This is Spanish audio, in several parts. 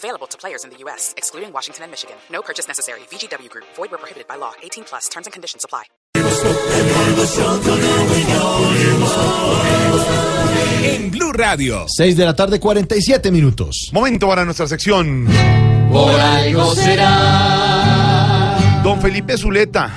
Available to players in the U.S., excluding Washington and Michigan. No purchase necessary. VGW Group. Void where prohibited by law. 18 plus. Terms and conditions apply. En Blue Radio. 6 de la tarde, 47 minutos. Momento para nuestra sección. Por algo será. Don Felipe Zuleta,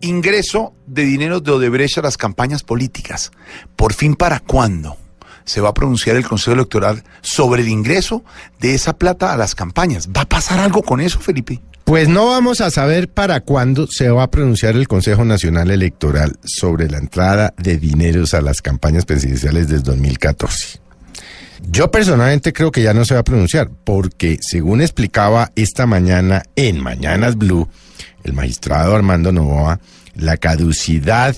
ingreso de dinero de Odebrecht a las campañas políticas. ¿Por fin para cuándo? Se va a pronunciar el Consejo Electoral sobre el ingreso de esa plata a las campañas. ¿Va a pasar algo con eso, Felipe? Pues no vamos a saber para cuándo se va a pronunciar el Consejo Nacional Electoral sobre la entrada de dineros a las campañas presidenciales del 2014. Yo personalmente creo que ya no se va a pronunciar, porque según explicaba esta mañana en Mañanas Blue, el magistrado Armando Novoa, la caducidad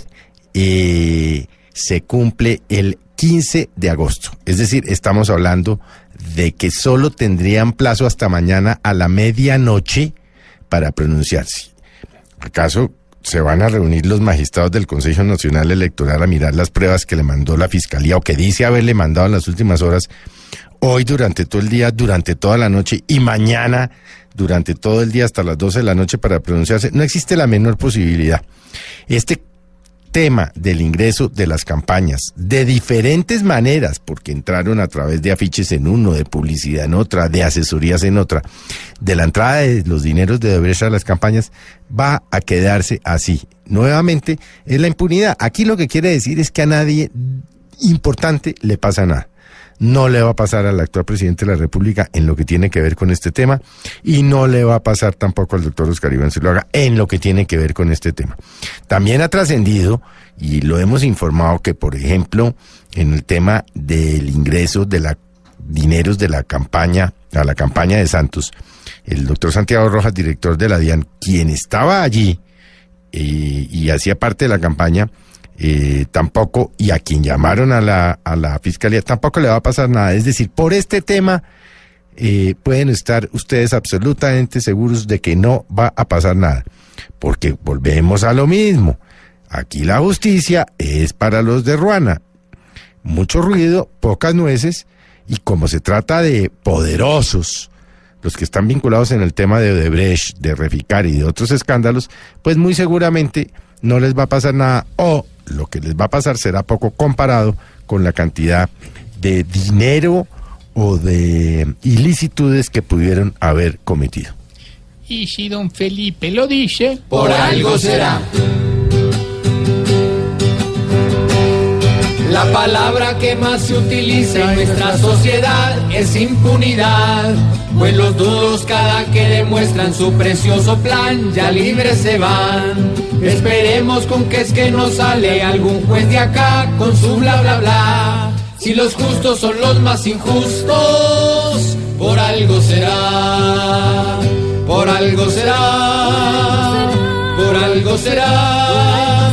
eh, se cumple el 15 de agosto. Es decir, estamos hablando de que solo tendrían plazo hasta mañana a la medianoche para pronunciarse. ¿Acaso se van a reunir los magistrados del Consejo Nacional Electoral a mirar las pruebas que le mandó la Fiscalía o que dice haberle mandado en las últimas horas, hoy durante todo el día, durante toda la noche y mañana durante todo el día hasta las 12 de la noche para pronunciarse? No existe la menor posibilidad. Este tema del ingreso de las campañas de diferentes maneras, porque entraron a través de afiches en uno, de publicidad en otra, de asesorías en otra, de la entrada de los dineros de Odebrecht a las campañas, va a quedarse así. Nuevamente, es la impunidad. Aquí lo que quiere decir es que a nadie importante le pasa nada no le va a pasar al actual presidente de la República en lo que tiene que ver con este tema y no le va a pasar tampoco al doctor Oscar Iván Zuluaga en lo que tiene que ver con este tema. También ha trascendido y lo hemos informado que, por ejemplo, en el tema del ingreso de la dineros de la campaña, a la campaña de Santos, el doctor Santiago Rojas, director de la DIAN, quien estaba allí eh, y hacía parte de la campaña, eh, tampoco, y a quien llamaron a la, a la fiscalía, tampoco le va a pasar nada. Es decir, por este tema eh, pueden estar ustedes absolutamente seguros de que no va a pasar nada. Porque volvemos a lo mismo. Aquí la justicia es para los de Ruana. Mucho ruido, pocas nueces, y como se trata de poderosos, los que están vinculados en el tema de Odebrecht, de Reficar y de otros escándalos, pues muy seguramente no les va a pasar nada o lo que les va a pasar será poco comparado con la cantidad de dinero o de ilicitudes que pudieron haber cometido. Y si don Felipe lo dice, por algo será. La palabra que más se utiliza en nuestra sociedad es impunidad. Pues los dudos cada que demuestran su precioso plan ya libres se van. Esperemos con que es que no sale algún juez de acá con su bla bla bla. Si los justos son los más injustos, por algo será, por algo será, por algo será.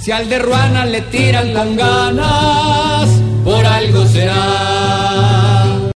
Si al de Ruana le tiran con ganas, por algo será.